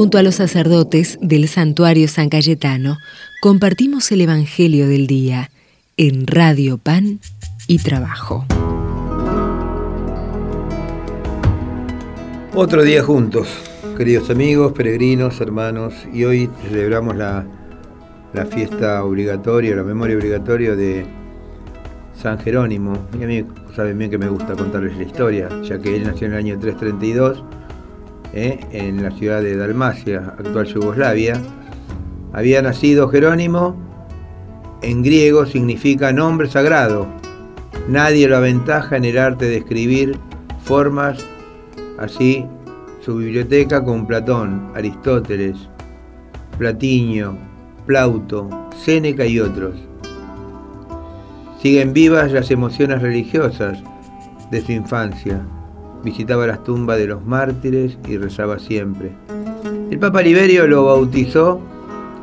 Junto a los sacerdotes del santuario San Cayetano, compartimos el Evangelio del Día en Radio Pan y Trabajo. Otro día juntos, queridos amigos, peregrinos, hermanos, y hoy celebramos la, la fiesta obligatoria, la memoria obligatoria de San Jerónimo. Y a mí saben bien que me gusta contarles la historia, ya que él nació en el año 332 ¿eh? en la ciudad de Dalmacia, actual Yugoslavia. Había nacido Jerónimo, en griego significa nombre sagrado. Nadie lo aventaja en el arte de escribir formas así su biblioteca con Platón, Aristóteles, Platiño, Plauto, Séneca y otros. Siguen vivas las emociones religiosas de su infancia visitaba las tumbas de los mártires y rezaba siempre. El Papa Liberio lo bautizó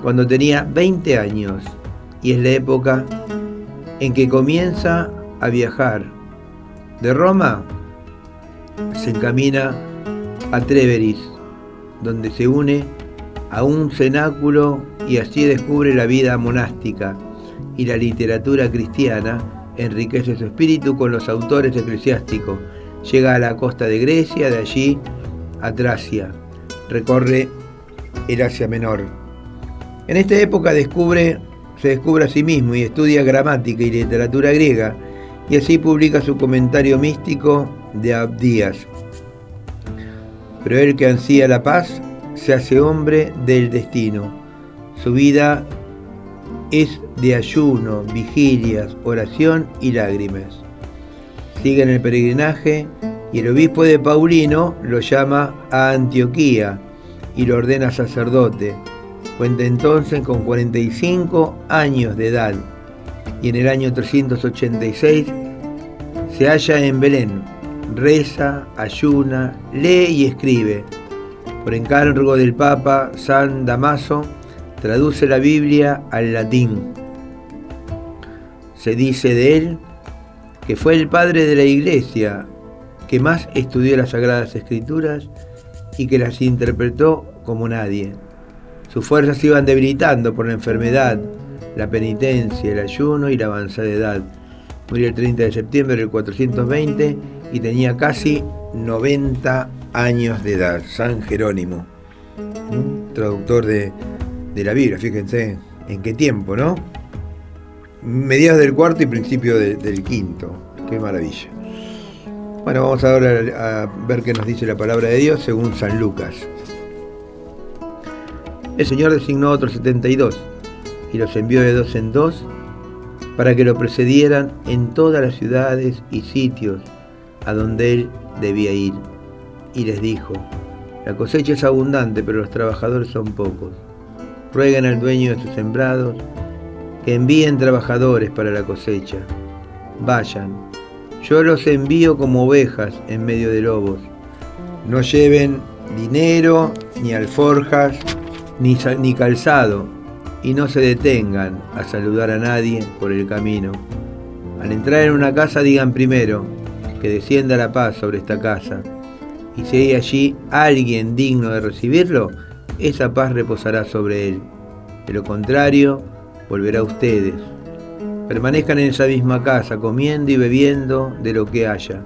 cuando tenía 20 años y es la época en que comienza a viajar. De Roma se encamina a Treveris, donde se une a un cenáculo y así descubre la vida monástica y la literatura cristiana enriquece su espíritu con los autores eclesiásticos Llega a la costa de Grecia, de allí a Tracia. Recorre el Asia Menor. En esta época descubre, se descubre a sí mismo y estudia gramática y literatura griega y así publica su comentario místico de Abdías. Pero él que ansía la paz se hace hombre del destino. Su vida es de ayuno, vigilias, oración y lágrimas sigue en el peregrinaje y el obispo de Paulino lo llama a Antioquía y lo ordena sacerdote. Cuenta entonces con 45 años de edad y en el año 386 se halla en Belén. Reza, ayuna, lee y escribe. Por encargo del Papa San Damaso, traduce la Biblia al latín. Se dice de él que fue el padre de la iglesia que más estudió las Sagradas Escrituras y que las interpretó como nadie. Sus fuerzas se iban debilitando por la enfermedad, la penitencia, el ayuno y la avanzada edad. Murió el 30 de septiembre del 420 y tenía casi 90 años de edad. San Jerónimo, traductor de, la Biblia, fíjense en qué tiempo, ¿no? Mediados del cuarto y principio del quinto. Qué maravilla. Bueno, vamos ahora a ver qué nos dice la palabra de Dios según San Lucas. El Señor designó otros 72 y los envió de dos en dos para que lo precedieran en todas las ciudades y sitios a donde él debía ir. Y les dijo, la cosecha es abundante, pero los trabajadores son pocos. Rueguen al dueño de sus sembrados envíen trabajadores para la cosecha. Vayan, yo los envío como ovejas en medio de lobos. No lleven dinero, ni alforjas, ni, ni calzado, y no se detengan a saludar a nadie por el camino. Al entrar en una casa digan primero que descienda la paz sobre esta casa, y si hay allí alguien digno de recibirlo, esa paz reposará sobre él. De lo contrario, volverá a ustedes. Permanezcan en esa misma casa, comiendo y bebiendo de lo que haya,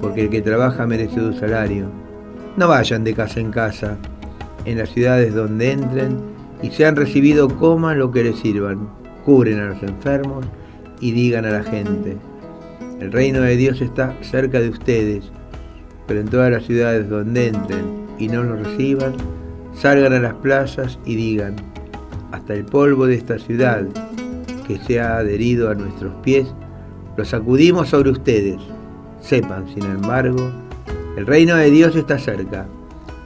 porque el que trabaja merece su salario. No vayan de casa en casa, en las ciudades donde entren, y se han recibido coman lo que les sirvan, cubren a los enfermos y digan a la gente, el reino de Dios está cerca de ustedes, pero en todas las ciudades donde entren y no lo reciban, salgan a las plazas y digan, hasta el polvo de esta ciudad que se ha adherido a nuestros pies, lo sacudimos sobre ustedes. Sepan, sin embargo, el reino de Dios está cerca.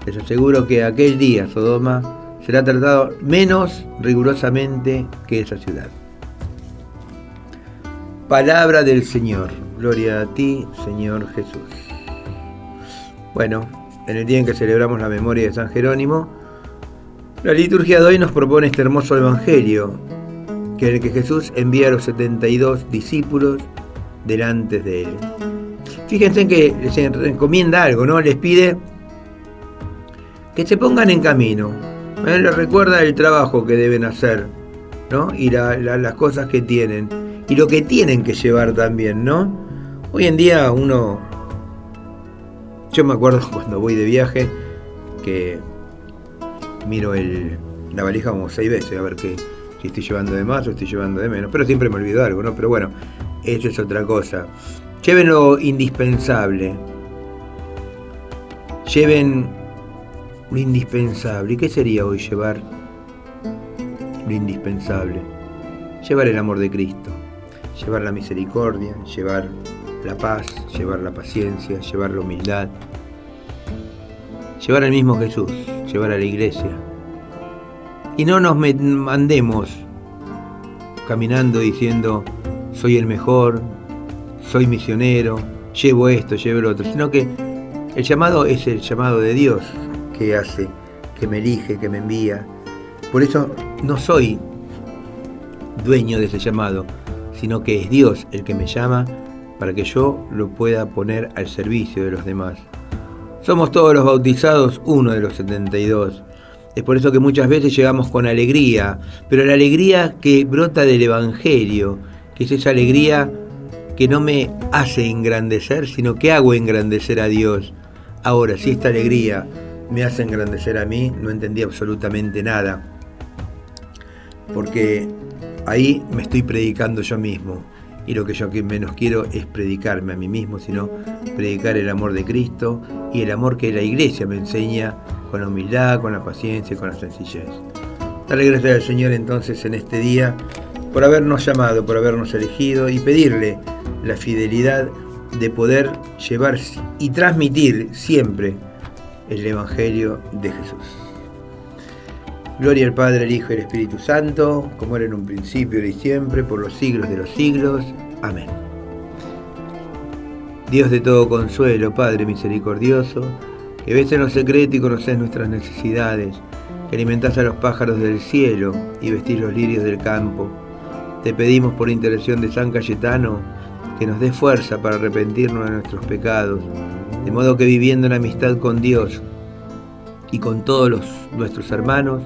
Les aseguro que aquel día Sodoma será tratado menos rigurosamente que esa ciudad. Palabra del Señor. Gloria a ti, Señor Jesús. Bueno, en el día en que celebramos la memoria de San Jerónimo, la liturgia de hoy nos propone este hermoso evangelio, que en el que Jesús envía a los 72 discípulos delante de él. Fíjense en que les encomienda algo, ¿no? Les pide que se pongan en camino. ¿eh? Les recuerda el trabajo que deben hacer, ¿no? Y las cosas que tienen. Y lo que tienen que llevar también, ¿no? Hoy en día uno. Yo me acuerdo cuando voy de viaje que miro el, la valija como seis veces a ver qué, si estoy llevando de más o estoy llevando de menos. Pero siempre me olvido algo, ¿no? Pero bueno, eso es otra cosa. Lleven lo indispensable. Lleven lo indispensable. ¿Y qué sería hoy llevar lo indispensable? Llevar el amor de Cristo, llevar la misericordia, llevar la paz, llevar la paciencia, llevar la humildad, llevar al mismo Jesús, llevar a la iglesia. Y no nos mandemos caminando diciendo, soy el mejor, soy misionero, llevo esto, llevo lo otro, sino que el llamado es el llamado de Dios, que hace, que me elige, que me envía. Por eso no soy dueño de ese llamado, sino que es Dios el que me llama para que yo lo pueda poner al servicio de los demás. Somos todos los bautizados uno de los 72. Es por eso que muchas veces llegamos con alegría, pero la alegría que brota del Evangelio, que es esa alegría que no me hace engrandecer, sino que hago engrandecer a Dios. Ahora, si esta alegría me hace engrandecer a mí, no entendí absolutamente nada, porque ahí me estoy predicando yo mismo. Y lo que yo menos quiero es predicarme a mí mismo, sino predicar el amor de Cristo y el amor que la iglesia me enseña con la humildad, con la paciencia y con la sencillez. Darle gracias al Señor entonces en este día por habernos llamado, por habernos elegido y pedirle la fidelidad de poder llevar y transmitir siempre el Evangelio de Jesús. Gloria al Padre, al Hijo y al Espíritu Santo, como era en un principio y siempre, por los siglos de los siglos. Amén. Dios de todo consuelo, Padre misericordioso, que ves en lo secreto y conoces nuestras necesidades, que alimentás a los pájaros del cielo y vestís los lirios del campo, te pedimos por intercesión de San Cayetano que nos dé fuerza para arrepentirnos de nuestros pecados de modo que viviendo en amistad con Dios y con todos nuestros hermanos,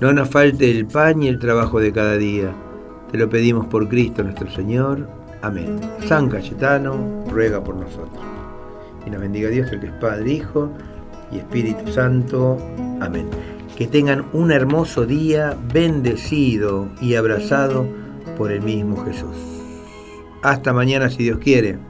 no nos falte el pan y el trabajo de cada día. Te lo pedimos por Cristo nuestro Señor. Amén. San Cayetano, ruega por nosotros. Y nos bendiga Dios, el que es Padre, Hijo y Espíritu Santo. Amén. Que tengan un hermoso día, bendecido y abrazado por el mismo Jesús. Hasta mañana si Dios quiere.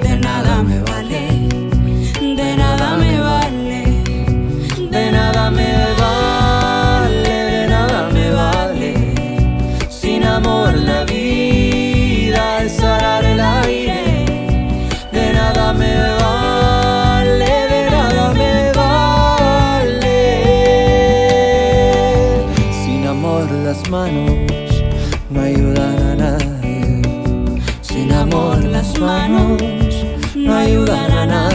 manos no ayudarán a nada.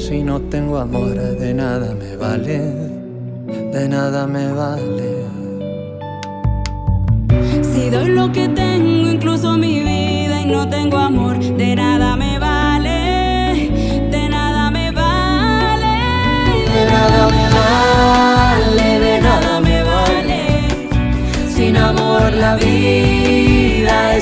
Si no tengo amor, de nada me vale, de nada me vale. Si doy lo que tengo, incluso mi vida, y no tengo amor, de nada me vale, de nada me vale, de nada me vale, de nada me vale. Sin amor la vida